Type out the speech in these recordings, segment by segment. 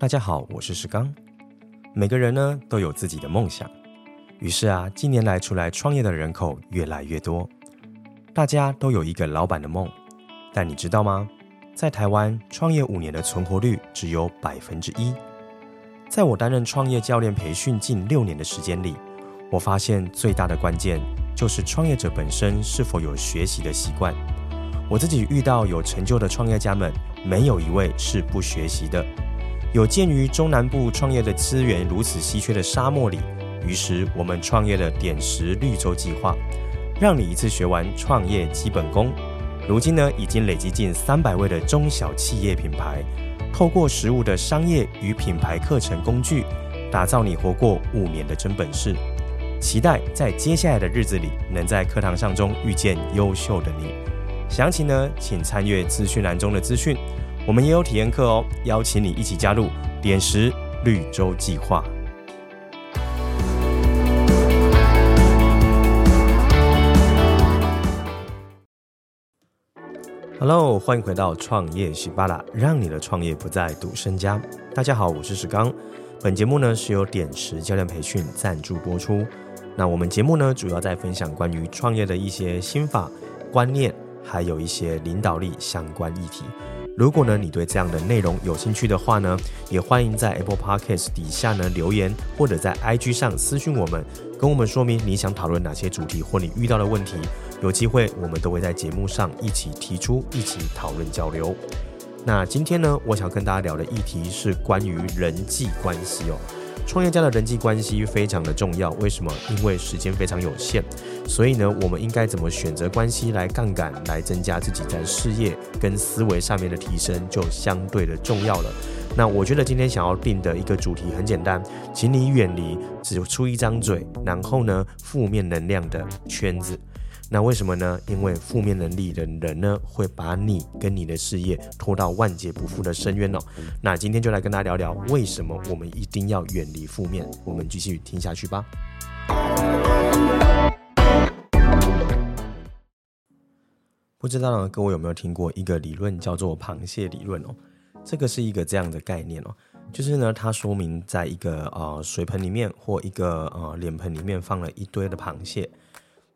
大家好，我是石刚。每个人呢都有自己的梦想，于是啊，近年来出来创业的人口越来越多。大家都有一个老板的梦，但你知道吗？在台湾创业五年的存活率只有百分之一。在我担任创业教练培训近六年的时间里，我发现最大的关键就是创业者本身是否有学习的习惯。我自己遇到有成就的创业家们，没有一位是不学习的。有鉴于中南部创业的资源如此稀缺的沙漠里，于是我们创业了点石绿洲计划，让你一次学完创业基本功。如今呢，已经累积近三百位的中小企业品牌，透过实物的商业与品牌课程工具，打造你活过五年的真本事。期待在接下来的日子里，能在课堂上中遇见优秀的你。详情呢，请参阅资讯栏中的资讯。我们也有体验课哦，邀请你一起加入点石绿洲计划。Hello，欢迎回到创业喜巴拉，让你的创业不再赌身家。大家好，我是石刚。本节目呢是由点石教练培训赞助播出。那我们节目呢主要在分享关于创业的一些心法、观念，还有一些领导力相关议题。如果呢，你对这样的内容有兴趣的话呢，也欢迎在 Apple Podcast 底下呢留言，或者在 IG 上私讯我们，跟我们说明你想讨论哪些主题或你遇到的问题。有机会我们都会在节目上一起提出，一起讨论交流。那今天呢，我想跟大家聊的议题是关于人际关系哦。创业家的人际关系非常的重要，为什么？因为时间非常有限，所以呢，我们应该怎么选择关系来杠杆，来增加自己在事业跟思维上面的提升，就相对的重要了。那我觉得今天想要定的一个主题很简单，请你远离只出一张嘴，然后呢，负面能量的圈子。那为什么呢？因为负面能力的人呢，会把你跟你的事业拖到万劫不复的深渊哦。那今天就来跟大家聊聊，为什么我们一定要远离负面？我们继续听下去吧。不知道呢，各位有没有听过一个理论，叫做螃蟹理论哦？这个是一个这样的概念哦，就是呢，它说明在一个呃水盆里面或一个呃脸盆里面放了一堆的螃蟹。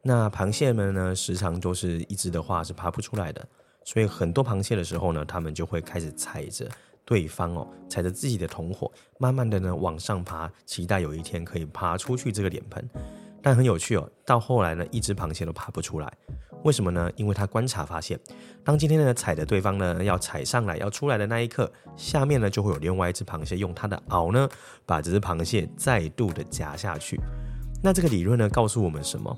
那螃蟹们呢，时常都是一只的话是爬不出来的，所以很多螃蟹的时候呢，他们就会开始踩着对方哦，踩着自己的同伙，慢慢的呢往上爬，期待有一天可以爬出去这个脸盆。但很有趣哦，到后来呢，一只螃蟹都爬不出来，为什么呢？因为他观察发现，当今天呢踩着对方呢要踩上来要出来的那一刻，下面呢就会有另外一只螃蟹用它的螯呢把这只螃蟹再度的夹下去。那这个理论呢告诉我们什么？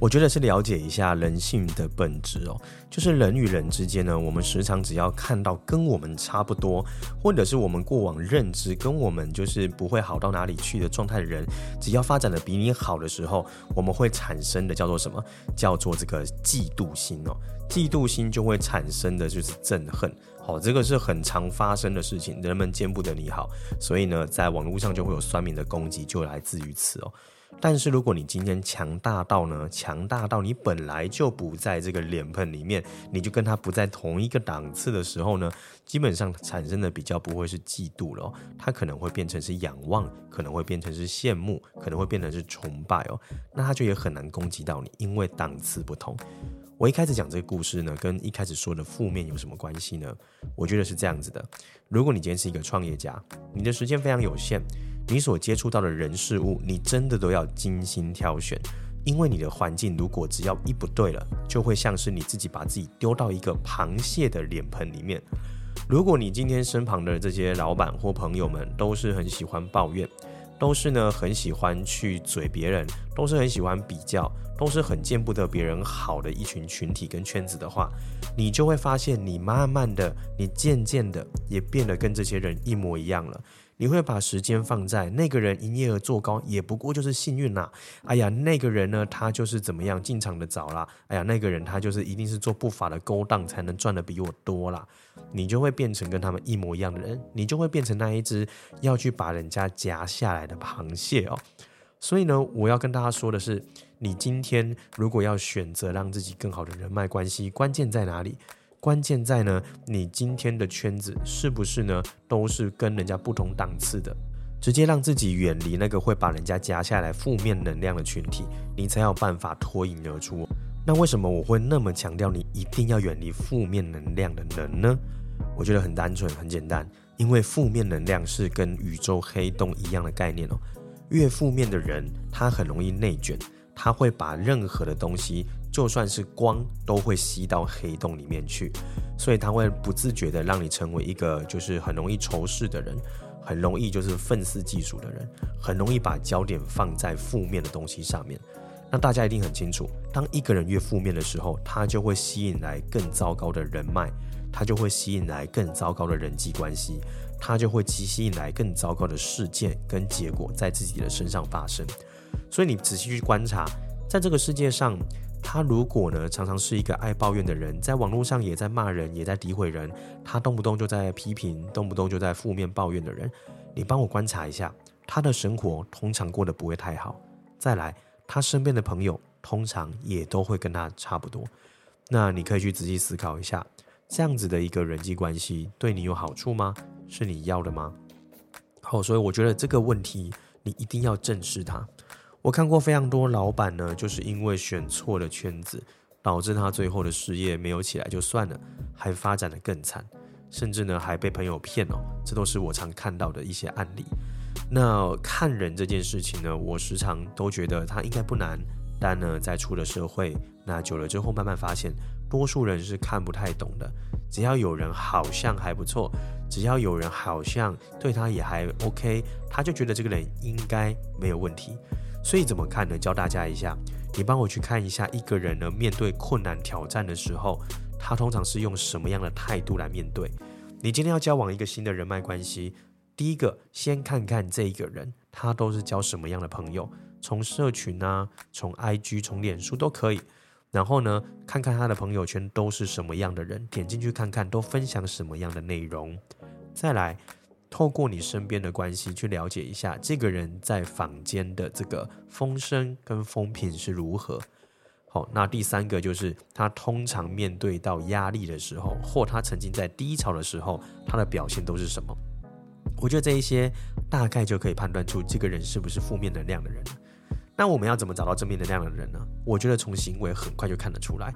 我觉得是了解一下人性的本质哦，就是人与人之间呢，我们时常只要看到跟我们差不多，或者是我们过往认知跟我们就是不会好到哪里去的状态的人，只要发展的比你好的时候，我们会产生的叫做什么？叫做这个嫉妒心哦，嫉妒心就会产生的就是憎恨。好，这个是很常发生的事情，人们见不得你好，所以呢，在网络上就会有酸民的攻击，就来自于此哦。但是如果你今天强大到呢，强大到你本来就不在这个脸盆里面，你就跟他不在同一个档次的时候呢，基本上产生的比较不会是嫉妒了哦，它可能会变成是仰望，可能会变成是羡慕，可能会变成是崇拜哦，那他就也很难攻击到你，因为档次不同。我一开始讲这个故事呢，跟一开始说的负面有什么关系呢？我觉得是这样子的，如果你今天是一个创业家，你的时间非常有限。你所接触到的人事物，你真的都要精心挑选，因为你的环境如果只要一不对了，就会像是你自己把自己丢到一个螃蟹的脸盆里面。如果你今天身旁的这些老板或朋友们都是很喜欢抱怨，都是呢很喜欢去嘴别人，都是很喜欢比较，都是很见不得别人好的一群群体跟圈子的话，你就会发现，你慢慢的，你渐渐的也变得跟这些人一模一样了。你会把时间放在那个人营业额做高，也不过就是幸运啦。哎呀，那个人呢，他就是怎么样进场的早啦。哎呀，那个人他就是一定是做不法的勾当才能赚的比我多啦。你就会变成跟他们一模一样的人，你就会变成那一只要去把人家夹下来的螃蟹哦。所以呢，我要跟大家说的是，你今天如果要选择让自己更好的人脉关系，关键在哪里？关键在呢，你今天的圈子是不是呢，都是跟人家不同档次的？直接让自己远离那个会把人家夹下来负面能量的群体，你才有办法脱颖而出。那为什么我会那么强调你一定要远离负面能量的人呢？我觉得很单纯，很简单，因为负面能量是跟宇宙黑洞一样的概念哦。越负面的人，他很容易内卷，他会把任何的东西，就算是光，都会吸到黑洞里面去，所以他会不自觉的让你成为一个就是很容易仇视的人，很容易就是愤世嫉俗的人，很容易把焦点放在负面的东西上面。那大家一定很清楚，当一个人越负面的时候，他就会吸引来更糟糕的人脉，他就会吸引来更糟糕的人际关系。他就会吸引来更糟糕的事件跟结果在自己的身上发生，所以你仔细去观察，在这个世界上，他如果呢常常是一个爱抱怨的人，在网络上也在骂人，也在诋毁人，他动不动就在批评，动不动就在负面抱怨的人，你帮我观察一下，他的生活通常过得不会太好。再来，他身边的朋友通常也都会跟他差不多。那你可以去仔细思考一下，这样子的一个人际关系对你有好处吗？是你要的吗？好，所以我觉得这个问题你一定要正视它。我看过非常多老板呢，就是因为选错了圈子，导致他最后的事业没有起来就算了，还发展得更惨，甚至呢还被朋友骗哦。这都是我常看到的一些案例。那看人这件事情呢，我时常都觉得他应该不难，但呢在出了社会，那久了之后慢慢发现，多数人是看不太懂的。只要有人好像还不错，只要有人好像对他也还 OK，他就觉得这个人应该没有问题。所以怎么看呢？教大家一下，你帮我去看一下一个人呢，面对困难挑战的时候，他通常是用什么样的态度来面对？你今天要交往一个新的人脉关系，第一个先看看这一个人，他都是交什么样的朋友，从社群啊，从 IG，从脸书都可以。然后呢，看看他的朋友圈都是什么样的人，点进去看看都分享什么样的内容。再来，透过你身边的关系去了解一下这个人在坊间的这个风声跟风评是如何。好，那第三个就是他通常面对到压力的时候，或他曾经在低潮的时候，他的表现都是什么？我觉得这一些大概就可以判断出这个人是不是负面能量的人。那我们要怎么找到正面能量的人呢？我觉得从行为很快就看得出来。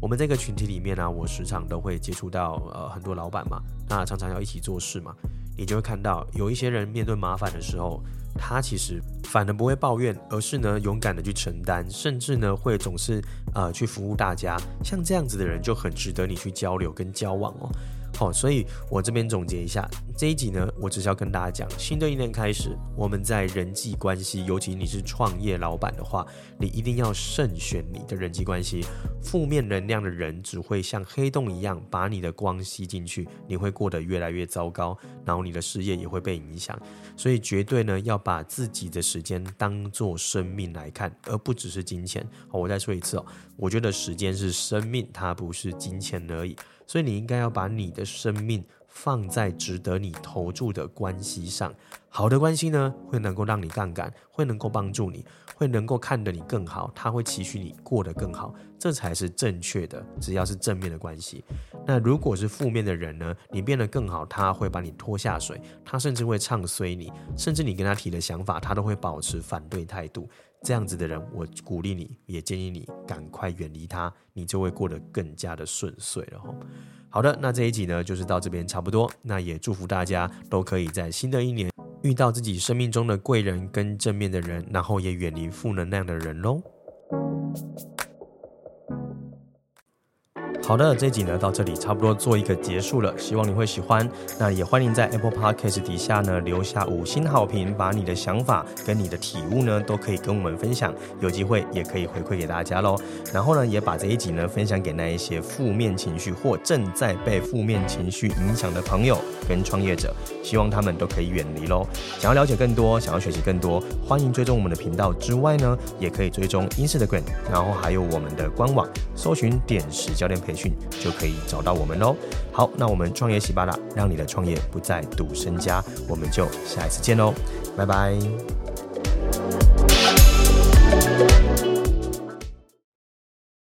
我们这个群体里面呢、我时常都会接触到呃很多老板嘛，那常常要一起做事嘛，你就会看到有一些人面对麻烦的时候，他其实反而不会抱怨，而是呢勇敢的去承担，甚至呢会总是呃去服务大家。像这样子的人就很值得你去交流跟交往哦。好，所以我这边总结一下这一集呢，我只是要跟大家讲，新的一年开始，我们在人际关系，尤其你是创业老板的话，你一定要慎选你的人际关系。负面能量的人只会像黑洞一样把你的光吸进去，你会过得越来越糟糕，然后你的事业也会被影响。所以绝对呢要把自己的时间当做生命来看，而不只是金钱。好，我再说一次哦，我觉得时间是生命，它不是金钱而已。所以你应该要把你的生命放在值得你投注的关系上。好的关系呢，会能够让你杠杆，会能够帮助你，会能够看得你更好，他会期许你过得更好，这才是正确的。只要是正面的关系，那如果是负面的人呢，你变得更好，他会把你拖下水，他甚至会唱衰你，甚至你跟他提的想法，他都会保持反对态度。这样子的人，我鼓励你，也建议你赶快远离他，你就会过得更加的顺遂了。好的，那这一集呢，就是到这边差不多。那也祝福大家都可以在新的一年遇到自己生命中的贵人跟正面的人，然后也远离负能量的人喽。好的，这一集呢到这里差不多做一个结束了，希望你会喜欢。那也欢迎在 Apple Podcast 底下呢留下五星好评，把你的想法跟你的体悟呢都可以跟我们分享，有机会也可以回馈给大家喽。然后呢，也把这一集呢分享给那一些负面情绪或正在被负面情绪影响的朋友跟创业者，希望他们都可以远离喽。想要了解更多，想要学习更多，欢迎追踪我们的频道之外呢，也可以追踪 Instagram，然后还有我们的官网，搜寻点石教练培训就可以找到我们喽。好，那我们创业喜巴拉，让你的创业不再赌身家，我们就下一次见喽，拜拜。